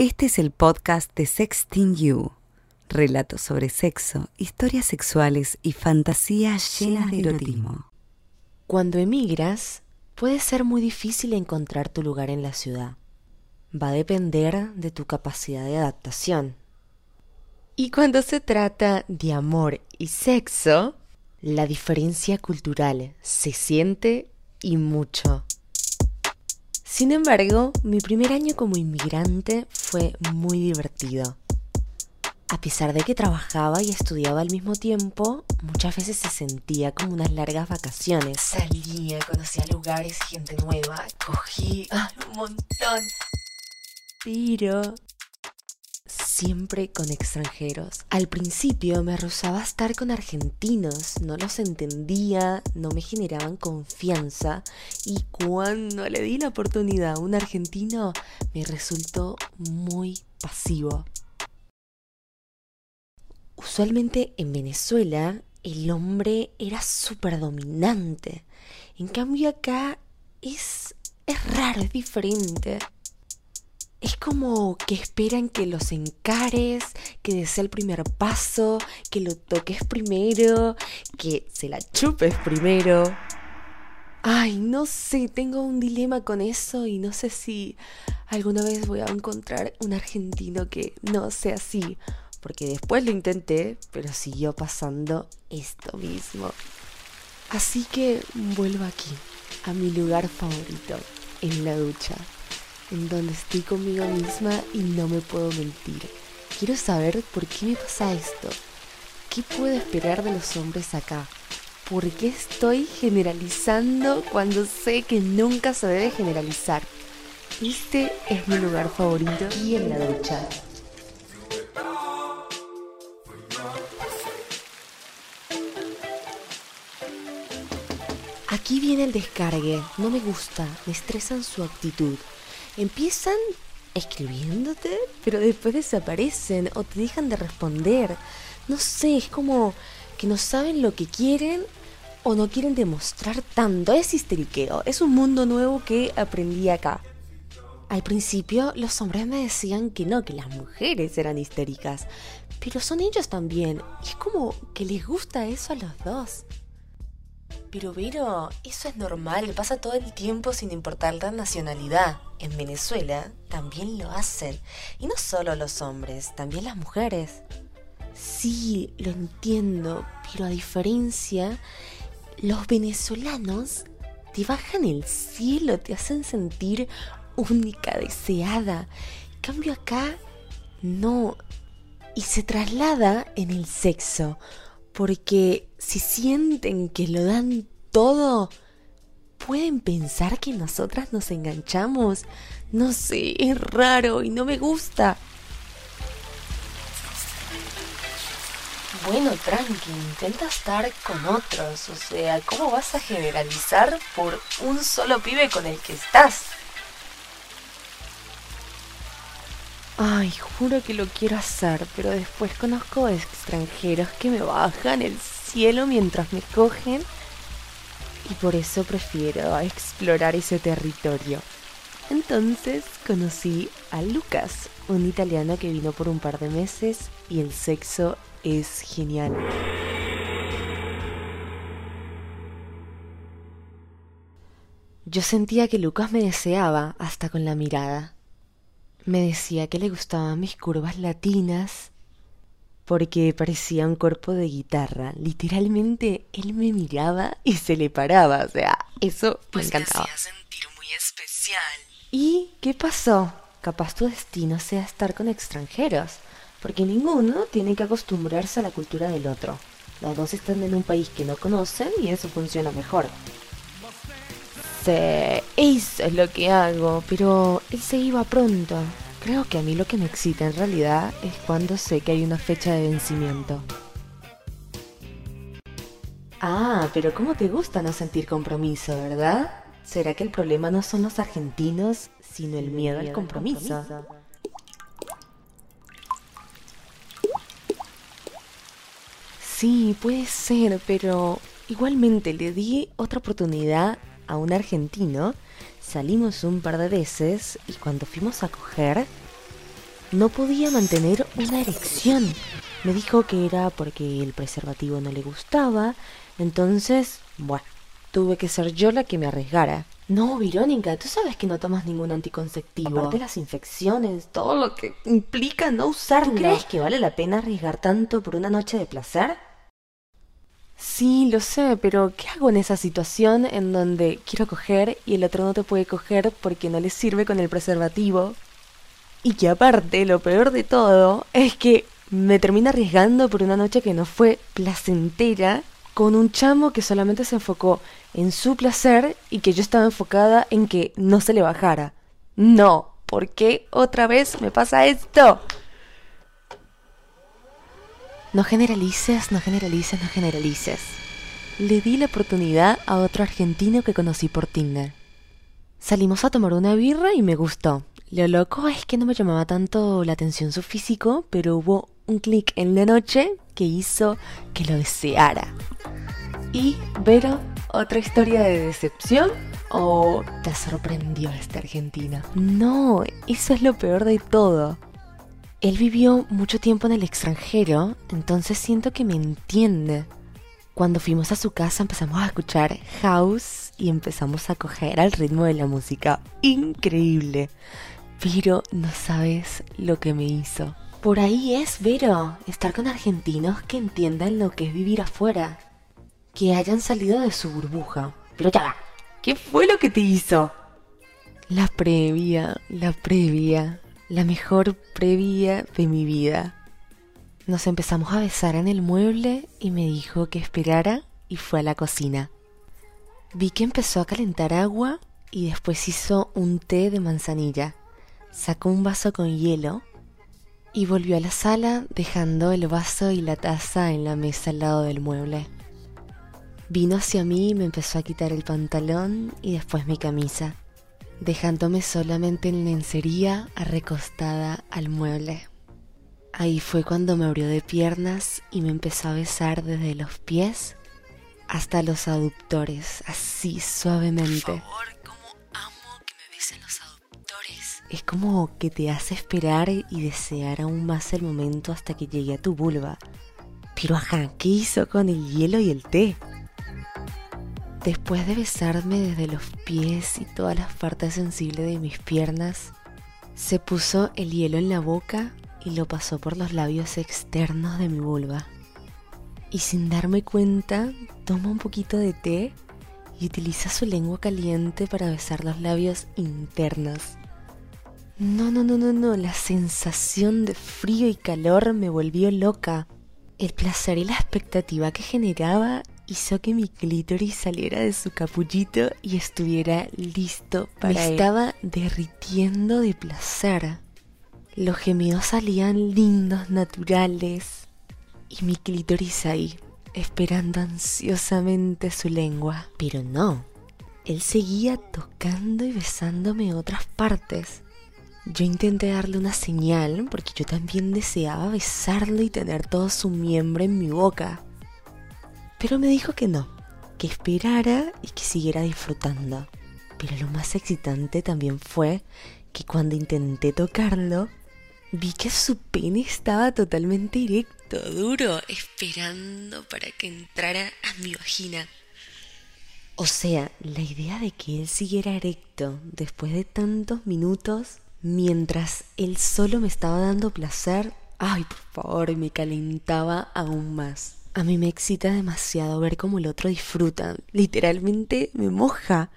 Este es el podcast de Sexting You. Relatos sobre sexo, historias sexuales y fantasías llenas de erotismo. Cuando emigras, puede ser muy difícil encontrar tu lugar en la ciudad. Va a depender de tu capacidad de adaptación. Y cuando se trata de amor y sexo, la diferencia cultural se siente y mucho. Sin embargo, mi primer año como inmigrante fue muy divertido. A pesar de que trabajaba y estudiaba al mismo tiempo, muchas veces se sentía como unas largas vacaciones. Salía, conocía lugares, gente nueva, cogí un montón. Pero siempre con extranjeros. Al principio me rozaba estar con argentinos, no los entendía, no me generaban confianza y cuando le di la oportunidad a un argentino me resultó muy pasivo. Usualmente en Venezuela el hombre era súper dominante, en cambio acá es, es raro, es diferente. Es como que esperan que los encares, que des el primer paso, que lo toques primero, que se la chupes primero. Ay, no sé, tengo un dilema con eso y no sé si alguna vez voy a encontrar un argentino que no sea así, porque después lo intenté, pero siguió pasando esto mismo. Así que vuelvo aquí, a mi lugar favorito, en la ducha en donde estoy conmigo misma y no me puedo mentir. Quiero saber por qué me pasa esto. ¿Qué puedo esperar de los hombres acá? ¿Por qué estoy generalizando cuando sé que nunca se debe generalizar? Este es mi lugar favorito y en la ducha. Aquí viene el descargue. No me gusta, me estresan su actitud empiezan escribiéndote, pero después desaparecen o te dejan de responder. No sé, es como que no saben lo que quieren o no quieren demostrar tanto. Es histeriqueo, es un mundo nuevo que aprendí acá. Al principio los hombres me decían que no, que las mujeres eran histéricas, pero son ellos también. Y es como que les gusta eso a los dos. Pero eso es normal, pasa todo el tiempo sin importar la nacionalidad. En Venezuela también lo hacen. Y no solo los hombres, también las mujeres. Sí, lo entiendo, pero a diferencia, los venezolanos te bajan el cielo, te hacen sentir única, deseada. En cambio acá, no. Y se traslada en el sexo porque si sienten que lo dan todo, pueden pensar que nosotras nos enganchamos. No sé, es raro y no me gusta. Bueno, tranqui, intenta estar con otros. O sea, ¿cómo vas a generalizar por un solo pibe con el que estás? Ay, juro que lo quiero hacer, pero después conozco extranjeros que me bajan el cielo mientras me cogen y por eso prefiero explorar ese territorio. Entonces conocí a Lucas, un italiano que vino por un par de meses y el sexo es genial. Yo sentía que Lucas me deseaba hasta con la mirada. Me decía que le gustaban mis curvas latinas porque parecía un cuerpo de guitarra. Literalmente él me miraba y se le paraba, o sea, eso pues me encantaba. Me hacía sentir muy especial. ¿Y qué pasó? Capaz tu destino sea estar con extranjeros, porque ninguno tiene que acostumbrarse a la cultura del otro. Los dos están en un país que no conocen y eso funciona mejor. Sí, eso es lo que hago, pero él se iba pronto. Creo que a mí lo que me excita en realidad es cuando sé que hay una fecha de vencimiento. Ah, pero ¿cómo te gusta no sentir compromiso, verdad? ¿Será que el problema no son los argentinos, sino el miedo al compromiso? Sí, puede ser, pero igualmente le di otra oportunidad a un argentino, salimos un par de veces y cuando fuimos a coger, no podía mantener una erección. Me dijo que era porque el preservativo no le gustaba, entonces, bueno, tuve que ser yo la que me arriesgara. No, Verónica, tú sabes que no tomas ningún anticonceptivo. Aparte las infecciones, todo lo que implica no usarlo. ¿Tú crees que vale la pena arriesgar tanto por una noche de placer? Sí, lo sé, pero ¿qué hago en esa situación en donde quiero coger y el otro no te puede coger porque no le sirve con el preservativo? Y que aparte, lo peor de todo es que me termina arriesgando por una noche que no fue placentera con un chamo que solamente se enfocó en su placer y que yo estaba enfocada en que no se le bajara. No, ¿por qué otra vez me pasa esto? No generalices, no generalices, no generalices. Le di la oportunidad a otro argentino que conocí por Tinder. Salimos a tomar una birra y me gustó. Lo loco es que no me llamaba tanto la atención su físico, pero hubo un clic en la noche que hizo que lo deseara. Y, Vero, ¿otra historia de decepción? ¿O te sorprendió esta Argentina? No, eso es lo peor de todo. Él vivió mucho tiempo en el extranjero, entonces siento que me entiende. Cuando fuimos a su casa empezamos a escuchar house y empezamos a coger al ritmo de la música. Increíble. Pero no sabes lo que me hizo. Por ahí es, Vero, estar con argentinos que entiendan lo que es vivir afuera. Que hayan salido de su burbuja. Pero ya ¿qué fue lo que te hizo? La previa, la previa la mejor previa de mi vida. Nos empezamos a besar en el mueble y me dijo que esperara y fue a la cocina. Vi que empezó a calentar agua y después hizo un té de manzanilla. Sacó un vaso con hielo y volvió a la sala dejando el vaso y la taza en la mesa al lado del mueble. Vino hacia mí y me empezó a quitar el pantalón y después mi camisa dejándome solamente en lencería recostada al mueble. Ahí fue cuando me abrió de piernas y me empezó a besar desde los pies hasta los aductores, así suavemente. Por favor, cómo amo que me besen los aductores. Es como que te hace esperar y desear aún más el momento hasta que llegue a tu vulva. Pero ajá, ¿qué hizo con el hielo y el té? Después de besarme desde los pies y todas las partes sensibles de mis piernas, se puso el hielo en la boca y lo pasó por los labios externos de mi vulva. Y sin darme cuenta, toma un poquito de té y utiliza su lengua caliente para besar los labios internos. No, no, no, no, no, la sensación de frío y calor me volvió loca. El placer y la expectativa que generaba hizo que mi clítoris saliera de su capullito y estuviera listo para Me estaba derritiendo de placer. Los gemidos salían lindos, naturales, y mi clítoris ahí, esperando ansiosamente su lengua. Pero no, él seguía tocando y besándome otras partes. Yo intenté darle una señal porque yo también deseaba besarlo y tener todo su miembro en mi boca. Pero me dijo que no, que esperara y que siguiera disfrutando. Pero lo más excitante también fue que cuando intenté tocarlo, vi que su pene estaba totalmente erecto, duro, esperando para que entrara a mi vagina. O sea, la idea de que él siguiera erecto después de tantos minutos, mientras él solo me estaba dando placer, ay, por favor, me calentaba aún más. A mí me excita demasiado ver cómo el otro disfruta. Literalmente me moja.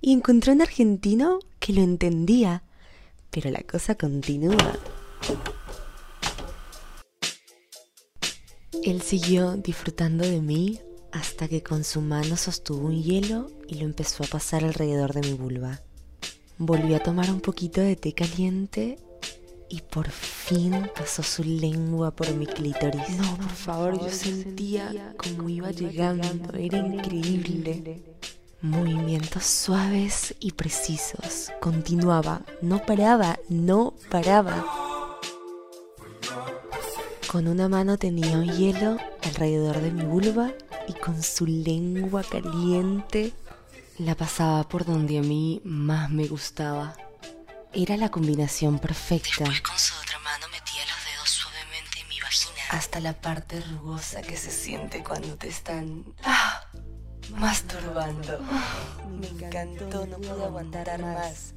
Y encontré un argentino que lo entendía. Pero la cosa continúa. Él siguió disfrutando de mí hasta que con su mano sostuvo un hielo y lo empezó a pasar alrededor de mi vulva. Volví a tomar un poquito de té caliente y por fin pasó su lengua por mi clítoris. No, por favor, yo sentía como iba llegando, era increíble. Movimientos suaves y precisos. Continuaba, no paraba, no paraba. Con una mano tenía un hielo alrededor de mi vulva y con su lengua caliente la pasaba por donde a mí más me gustaba. Era la combinación perfecta. Después con su otra mano hasta la parte rugosa que se siente cuando te están ah, masturbando. Me encantó, no pude aguantar más.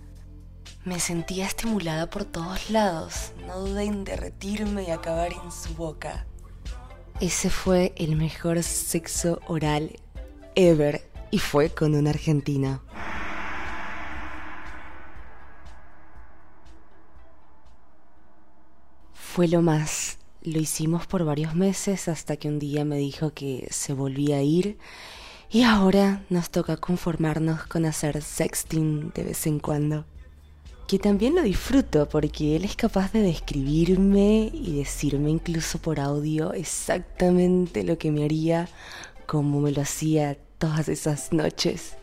Me sentía estimulada por todos lados. No dudé en derretirme y acabar en su boca. Ese fue el mejor sexo oral ever y fue con una argentina. Fue lo más. Lo hicimos por varios meses hasta que un día me dijo que se volvía a ir y ahora nos toca conformarnos con hacer sexting de vez en cuando. Que también lo disfruto porque él es capaz de describirme y decirme incluso por audio exactamente lo que me haría como me lo hacía todas esas noches.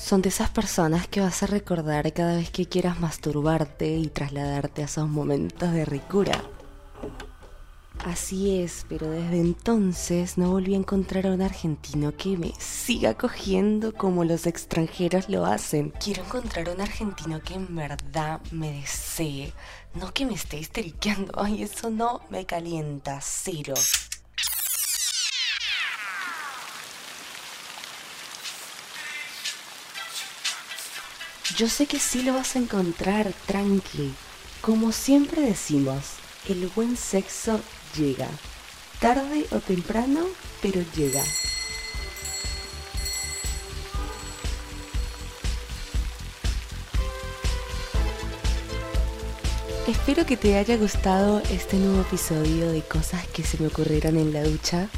Son de esas personas que vas a recordar cada vez que quieras masturbarte y trasladarte a esos momentos de ricura. Así es, pero desde entonces no volví a encontrar a un argentino que me siga cogiendo como los extranjeros lo hacen. Quiero encontrar a un argentino que en verdad me desee, no que me esté histeriqueando. Ay, eso no me calienta, cero. Yo sé que sí lo vas a encontrar, tranqui. Como siempre decimos, el buen sexo llega. Tarde o temprano, pero llega. Espero que te haya gustado este nuevo episodio de cosas que se me ocurrieron en la ducha.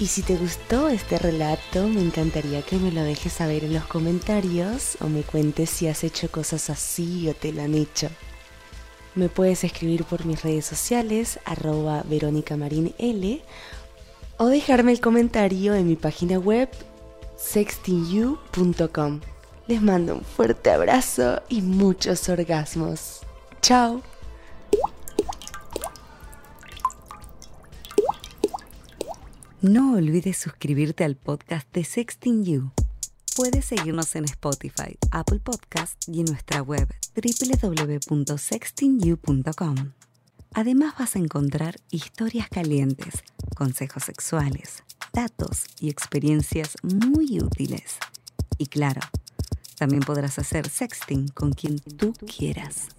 Y si te gustó este relato, me encantaría que me lo dejes saber en los comentarios o me cuentes si has hecho cosas así o te lo han hecho. Me puedes escribir por mis redes sociales, arroba Verónica Marín L, o dejarme el comentario en mi página web sextingyou.com. Les mando un fuerte abrazo y muchos orgasmos. Chao. No olvides suscribirte al podcast de Sexting You. Puedes seguirnos en Spotify, Apple Podcast y en nuestra web www.sextingyou.com. Además vas a encontrar historias calientes, consejos sexuales, datos y experiencias muy útiles. Y claro, también podrás hacer sexting con quien tú quieras.